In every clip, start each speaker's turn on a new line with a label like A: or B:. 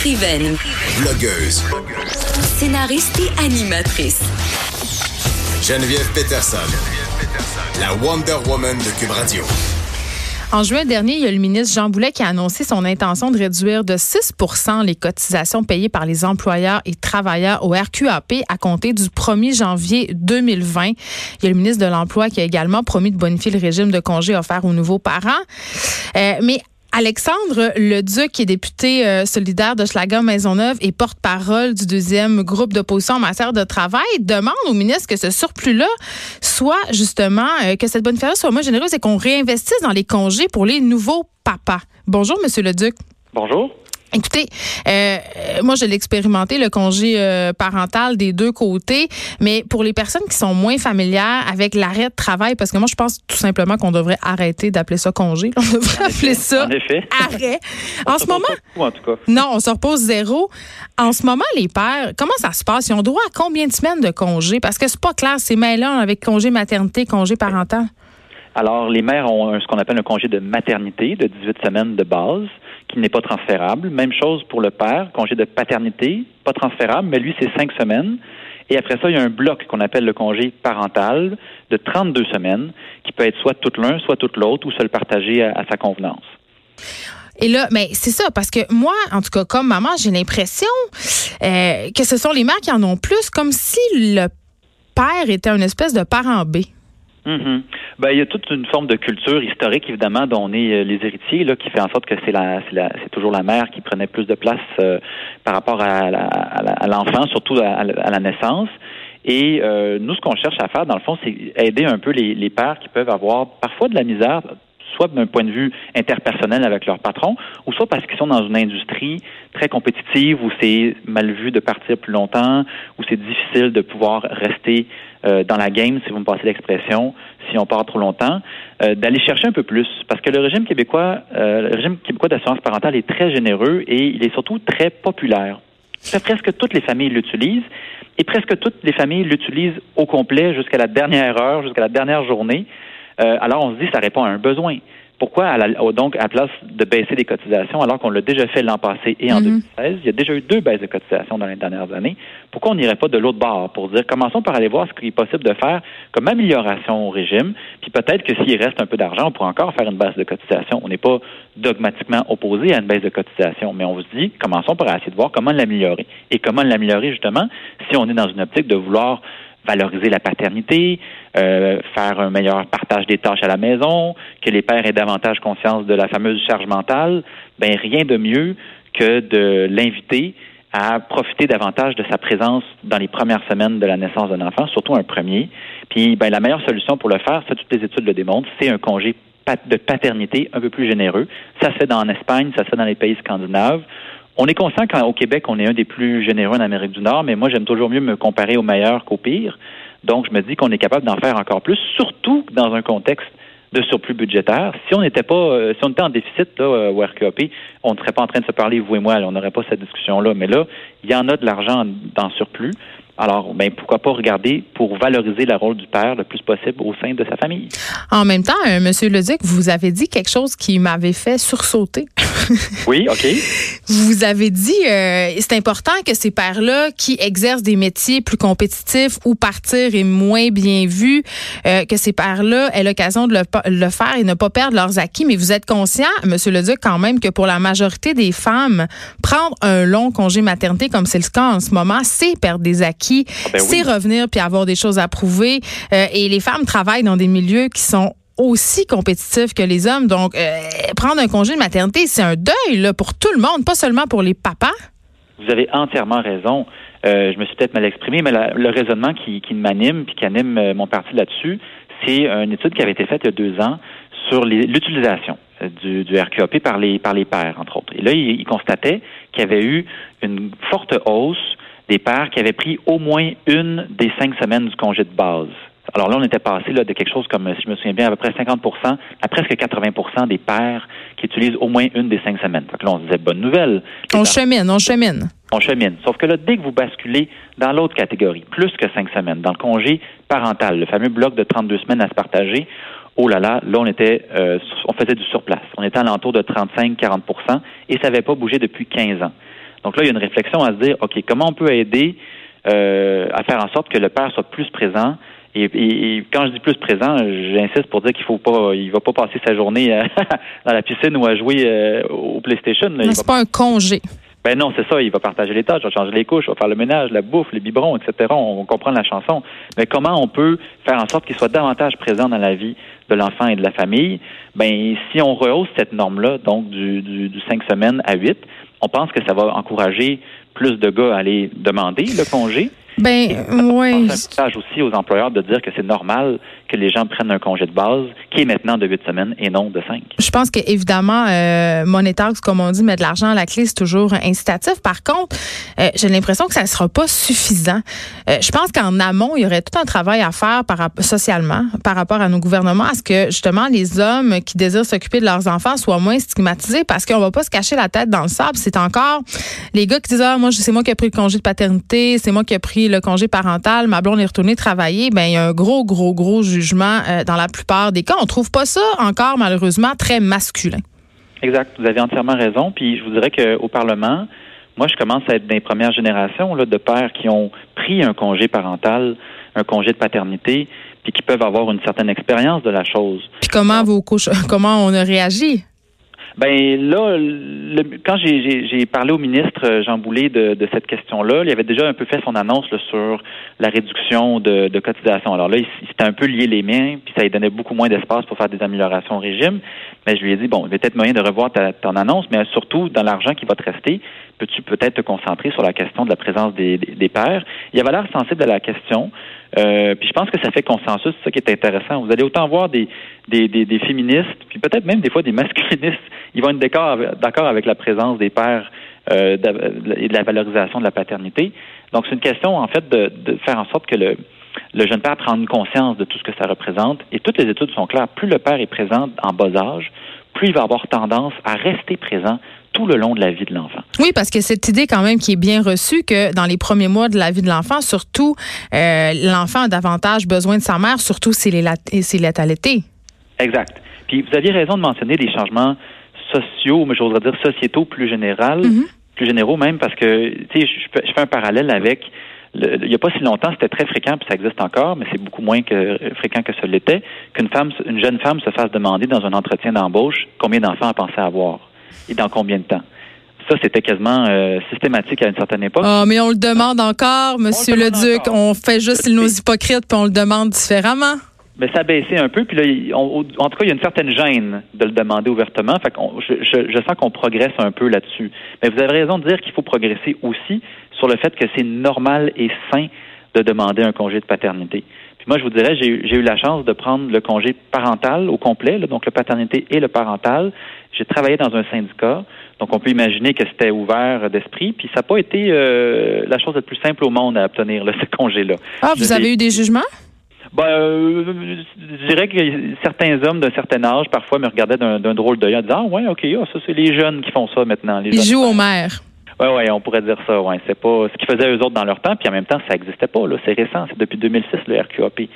A: Écrivaine,
B: Blogueuse.
A: scénariste et animatrice.
B: Geneviève Peterson. La Wonder Woman de Cube Radio.
C: En juin dernier, il y a le ministre Jean Boulet qui a annoncé son intention de réduire de 6% les cotisations payées par les employeurs et travailleurs au RQAP à compter du 1er janvier 2020. Il y a le ministre de l'Emploi qui a également promis de bonifier le régime de congés offert aux nouveaux parents. Euh, mais Alexandre Leduc, qui est député euh, solidaire de Schlager Maisonneuve et porte-parole du deuxième groupe d'opposition en matière de travail, demande au ministre que ce surplus-là soit justement, euh, que cette bonne fête soit moins généreuse et qu'on réinvestisse dans les congés pour les nouveaux papas. Bonjour, Monsieur Leduc.
D: Bonjour.
C: Écoutez, euh, moi je l'ai expérimenté le congé euh, parental des deux côtés, mais pour les personnes qui sont moins familières avec l'arrêt de travail, parce que moi je pense tout simplement qu'on devrait arrêter d'appeler ça congé, on devrait appeler ça
D: En effet.
C: arrêt. En ce moment,
D: beaucoup, en tout cas.
C: non, on se repose zéro. En ce moment, les pères, comment ça se passe? Ils ont droit à combien de semaines de congé? Parce que c'est pas clair, c'est mêlant avec congé maternité, congé parental.
D: Alors, les mères ont ce qu'on appelle un congé de maternité de 18 semaines de base, qui n'est pas transférable. Même chose pour le père, congé de paternité, pas transférable, mais lui, c'est 5 semaines. Et après ça, il y a un bloc qu'on appelle le congé parental de 32 semaines, qui peut être soit tout l'un, soit tout l'autre, ou se le partager à, à sa convenance.
C: Et là, mais c'est ça, parce que moi, en tout cas, comme maman, j'ai l'impression euh, que ce sont les mères qui en ont plus, comme si le père était une espèce de parent B.
D: Mhm. Ben, il y a toute une forme de culture historique, évidemment, dont on est euh, les héritiers, là, qui fait en sorte que c'est la, c'est toujours la mère qui prenait plus de place euh, par rapport à, l'enfant, surtout à, à la naissance. Et euh, nous, ce qu'on cherche à faire, dans le fond, c'est aider un peu les, les pères qui peuvent avoir parfois de la misère, soit d'un point de vue interpersonnel avec leur patron, ou soit parce qu'ils sont dans une industrie très compétitive où c'est mal vu de partir plus longtemps, où c'est difficile de pouvoir rester euh, dans la game, si vous me passez l'expression, si on part trop longtemps, euh, d'aller chercher un peu plus. Parce que le régime québécois, euh, le régime québécois d'assurance parentale est très généreux et il est surtout très populaire. Presque toutes les familles l'utilisent et presque toutes les familles l'utilisent au complet jusqu'à la dernière heure, jusqu'à la dernière journée. Euh, alors on se dit ça répond à un besoin. Pourquoi à la- donc à la place de baisser les cotisations alors qu'on l'a déjà fait l'an passé et en
C: Mhm.
D: 2016, il y a déjà eu deux baisses de cotisations dans les dernières années. Pourquoi on n'irait pas de l'autre bord pour dire commençons par aller voir ce qu'il est possible de faire comme amélioration au régime, puis peut-être que s'il reste un peu d'argent, on pourrait encore faire une baisse de cotisation. On n'est pas dogmatiquement opposé à une baisse de cotisation, mais on se dit commençons par essayer de voir comment l'améliorer. Et comment l'améliorer justement si on est dans une optique de vouloir valoriser la paternité, euh, faire un meilleur partage des tâches à la maison, que les pères aient davantage conscience de la fameuse charge mentale, ben rien de mieux que de l'inviter à profiter davantage de sa présence dans les premières semaines de la naissance d'un enfant, surtout un premier. Puis ben, la meilleure solution pour le faire, ça toutes les études le démontrent, c'est un congé de paternité un peu plus généreux. Ça se fait en Espagne, ça se fait dans les pays scandinaves. On est conscient qu'au Québec, on est un des plus généreux en Amérique du Nord, mais moi, j'aime toujours mieux me comparer au meilleur qu'au pire. Donc, je me dis qu'on est capable d'en faire encore plus, surtout dans un contexte de surplus budgétaire. Si on n'était pas, euh, si on était en déficit là, euh, au on ne serait pas en train de se parler, vous et moi, on n'aurait pas cette discussion-là. Mais là, il y en a de l'argent dans surplus. Alors, ben, pourquoi pas regarder pour valoriser le rôle du père le plus possible au sein de sa famille.
C: En même temps, euh, Monsieur Leduc, vous avez dit quelque chose qui m'avait fait sursauter.
D: Oui, OK.
C: Vous avez dit, euh, c'est important que ces pères-là qui exercent des métiers plus compétitifs ou partir est moins bien vu, euh, que ces pères-là aient l'occasion de le, le faire et ne pas perdre leurs acquis. Mais vous êtes conscient, Monsieur Leduc, quand même, que pour la majorité des femmes, prendre un long congé maternité, comme c'est le cas en ce moment, c'est perdre des acquis,
D: ben oui.
C: c'est revenir puis avoir des choses à prouver. Euh, et les femmes travaillent dans des milieux qui sont aussi compétitifs que les hommes. Donc, euh, prendre un congé de maternité, c'est un deuil là, pour tout le monde, pas seulement pour les papas.
D: Vous avez entièrement raison. Euh, je me suis peut-être mal exprimé, mais la- le raisonnement qui, qui m'anime puis qui anime mon parti là-dessus, c'est une étude qui avait été faite il y a deux ans sur l'utilisation du, du RQAP par les par les pères, entre autres. Et là, il, il constatait qu'il y avait eu une forte hausse des pères qui avaient pris au moins une des cinq semaines du congé de base. Alors là, on était passé là, de quelque chose comme, si je me souviens bien, à peu près 50% à presque 80% des pères qui utilisent au moins une des cinq semaines. Que là, on se disait bonne nouvelle.
C: On chemine, on chemine.
D: On chemine. Sauf que là, dès que vous basculez dans l'autre catégorie, plus que cinq semaines, dans le congé parental, le fameux bloc de 32 semaines à se partager, oh là là, là, on était, euh, on faisait du surplace. On était à l'entour de 35-40% et ça n'avait pas bougé depuis 15 ans. Donc là, il y a une réflexion à se dire, OK, comment on peut aider euh, à faire en sorte que le père soit plus présent? Et, quand je dis plus présent, j'insiste pour dire qu'il faut pas, il va pas passer sa journée dans la piscine ou à jouer euh, au PlayStation.
C: Là. C'est pas un congé.
D: Ben non, c'est ça. Il va partager les tâches, il va changer les couches, il va faire le ménage, la bouffe, les biberons, etc. On, comprend la chanson. Mais comment on peut faire en sorte qu'il soit davantage présent dans la vie de l'enfant et de la famille? Ben, si on rehausse cette norme-là, donc du, du, du 5 semaines à 8, on pense que ça va encourager plus de gars à aller demander le congé.
C: Ben, oui.
D: un message aussi aux employeurs de dire que c'est normal que les gens prennent un congé de base qui est maintenant de huit semaines et non de cinq.
C: Je pense qu'évidemment, euh, monétaire, comme on dit, mettre de l'argent à la clé, c'est toujours incitatif. Par contre, euh, j'ai l'impression que ça ne sera pas suffisant. Euh, je pense qu'en amont, il y aurait tout un travail à faire par, socialement par rapport à nos gouvernements, à ce que justement les hommes qui désirent s'occuper de leurs enfants soient moins stigmatisés parce qu'on va pas se cacher la tête dans le sable. C'est encore les gars qui disent, ah, moi, c'est moi qui ai pris le congé de paternité, c'est moi qui ai pris le congé parental, ma blonde est retournée travailler. Ben, il y a un gros, gros, gros jugement euh, dans la plupart des cas. On trouve pas ça encore, malheureusement, très masculin.
D: Exact. Vous avez entièrement raison. Puis je vous dirais qu'au Parlement, moi, je commence à être des premières générations là, de pères qui ont pris un congé parental, un congé de paternité, puis qui peuvent avoir une certaine expérience de la chose.
C: Puis comment vos comment on a réagi?
D: Ben là, quand j'ai parlé au ministre euh, Jean Boulet de, cette question-là, il avait déjà un peu fait son annonce sur la réduction de, de cotisation. Alors là, il, s'était un peu lié les mains, puis ça lui donnait beaucoup moins d'espace pour faire des améliorations au régime. Mais je lui ai dit, bon, il y a peut-être moyen de revoir ta, ton annonce, mais surtout, dans l'argent qui va te rester, peux-tu peut-être te concentrer sur la question de la présence des, des, pères? Il avait l'air sensible à la question. Euh, puis je pense que ça fait consensus, c'est ça qui est intéressant. Vous allez autant voir des, des, des, féministes, puis peut-être même des fois des masculinistes, ils vont être d'accord avec la présence des pères euh, et de la valorisation de la paternité. Donc c'est une question en fait de, de faire en sorte que le, le jeune père prenne conscience de tout ce que ça représente. Et toutes les études sont claires. Plus le père est présent en bas âge, plus il va avoir tendance à rester présent tout le long de la vie de l'enfant.
C: Oui, parce que cette idée quand même qui est bien reçue que dans les premiers mois de la vie de l'enfant, surtout, euh, l'enfant a davantage besoin de sa mère, surtout s'il est, allaité.
D: Exact. Puis vous aviez raison de mentionner les changements sociaux, mais j'oserais dire sociétaux plus général, mm-hmm. plus généraux même, parce que tu sais, je, je fais un parallèle avec il n'y a pas si longtemps, c'était très fréquent, puis ça existe encore, mais c'est beaucoup moins que, fréquent que ce l'était, qu'une femme, une jeune femme se fasse demander dans un entretien d'embauche combien d'enfants elle pensait avoir et dans combien de temps? Ça, c'était quasiment euh, systématique à une certaine époque.
C: Ah, mais on le demande encore, Monsieur le, Duc. On fait juste nos hypocrites, puis on le demande différemment.
D: Mais ça a baissé un peu, puis là, en tout cas, il y a une certaine gêne de le demander ouvertement. Fait je, sens qu'on progresse un peu là-dessus. Mais vous avez raison de dire qu'il faut progresser aussi sur le fait que c'est normal et sain de demander un congé de paternité. Puis moi, je vous dirais, j'ai eu la chance de prendre le congé parental au complet, donc le paternité et le parental. J'ai travaillé dans un syndicat, donc on peut imaginer que c'était ouvert d'esprit. Puis ça n'a pas été euh, la chose la plus simple au monde à obtenir, ce congé-là.
C: Ah, vous avez eu des jugements?
D: Ben, euh, je dirais que certains hommes d'un certain âge, parfois, me regardaient d'un drôle d'œil en disant, ah, ouais, OK, ah, ça, c'est les jeunes qui font ça maintenant.
C: Ils jouent aux mères.
D: Oui, oui, on pourrait dire ça. Ouais, c'est pas ce qu'ils faisaient eux autres dans leur temps, puis en même temps, ça n'existait pas. Là, c'est récent, c'est depuis 2006 le RQAP.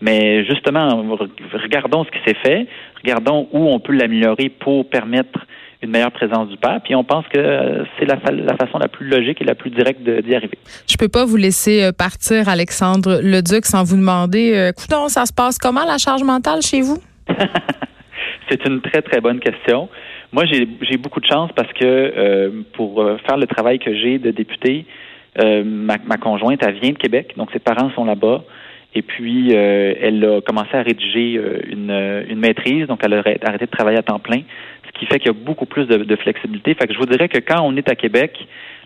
D: Mais justement, regardons ce qui s'est fait, regardons où on peut l'améliorer pour permettre une meilleure présence du père. Puis on pense que c'est la, la, façon la plus logique et la plus directe d'y arriver.
C: Je peux pas vous laisser euh, partir, Alexandre Leduc, sans vous demander, euh, ça se passe comment la charge mentale chez vous?
D: c'est une très, très bonne question. Moi, j'ai beaucoup de chance parce que euh, pour euh, faire le travail que j'ai de député, euh, ma, ma, conjointe, elle vient de Québec, donc ses parents sont là-bas. Et puis, elle a commencé à rédiger une, une maîtrise, donc elle a arrêté de travailler à temps plein, ce qui fait qu'il y a beaucoup plus de, de, flexibilité. Fait que je vous dirais que quand on est à Québec,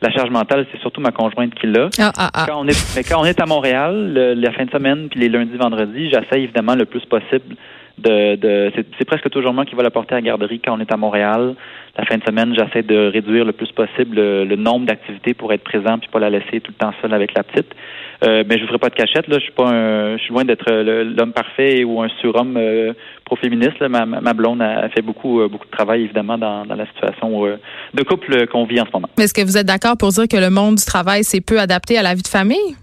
D: la charge mentale, c'est surtout ma conjointe qui l'a.
C: Ah, ah, ah.
D: Quand on est, mais quand on est à Montréal, la fin de semaine, puis les lundis, vendredis, j'essaie évidemment le plus possible De, de c'est presque toujours moi qui va la porter à la garderie quand on est à Montréal. La fin de semaine, j'essaie de réduire le plus possible le, nombre d'activités pour être présent puis pas la laisser tout le temps seule avec la petite. Euh, mais je ne ferai pas de cachette. Là, je suis pas un, je suis loin d'être l'homme parfait ou un surhomme euh, pro-féministe. Ma, ma, blonde a fait beaucoup, euh, beaucoup de travail évidemment dans, dans la situation euh, de couple qu'on vit en ce moment.
C: Mais est-ce que vous êtes d'accord pour dire que le monde du travail s'est peu adapté à la vie de famille?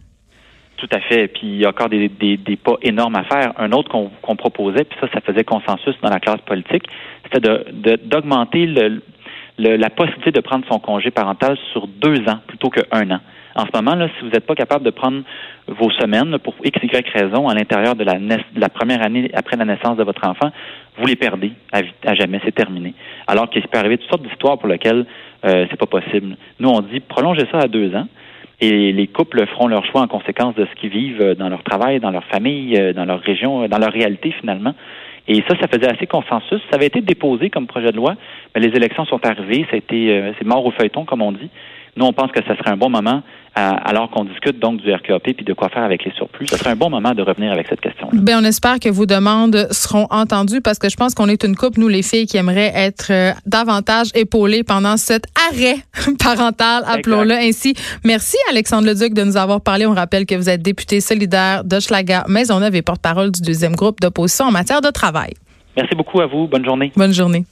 D: Tout à fait. Puis il y a encore des, des, des pas énormes à faire. Un autre qu'on proposait, puis ça, ça faisait consensus dans la classe politique, c'était d'augmenter de, le, la possibilité de prendre son congé parental sur deux ans plutôt qu'un an. En ce moment, là, si vous n'êtes pas capable de prendre vos semaines pour x, y raison à l'intérieur de la, de la première année après la naissance de votre enfant, vous les perdez à, à jamais, c'est terminé. Alors qu'il peut arriver toutes sortes d'histoires pour lesquelles euh, c'est pas possible. Nous, on dit prolongez ça à deux ans et les couples feront leur choix en conséquence de ce qu'ils vivent euh, dans leur travail, dans leur famille, euh, dans leur région, euh, dans leur réalité finalement. Et ça, ça faisait assez consensus. Ça avait été déposé comme projet de loi, mais les élections sont arrivées. Été, c'est mort au feuilleton, comme on dit. Nous, on pense que ce serait un bon moment, alors qu'on discute donc du RQAP puis de quoi faire avec les surplus. Ce serait un bon moment de revenir avec cette question. -là.
C: Bien, on espère que vos demandes seront entendues parce que je pense qu'on est une couple, nous les filles, qui aimeraient être euh, davantage épaulées pendant cet arrêt parental, appelons-le ainsi. Merci, Alexandre Leduc, de nous avoir parlé. On rappelle que vous êtes député solidaire d'Hochelaga Maisonneuve et porte-parole du deuxième groupe d'opposition en matière de travail.
D: Merci beaucoup à vous. Bonne journée.
C: Bonne journée.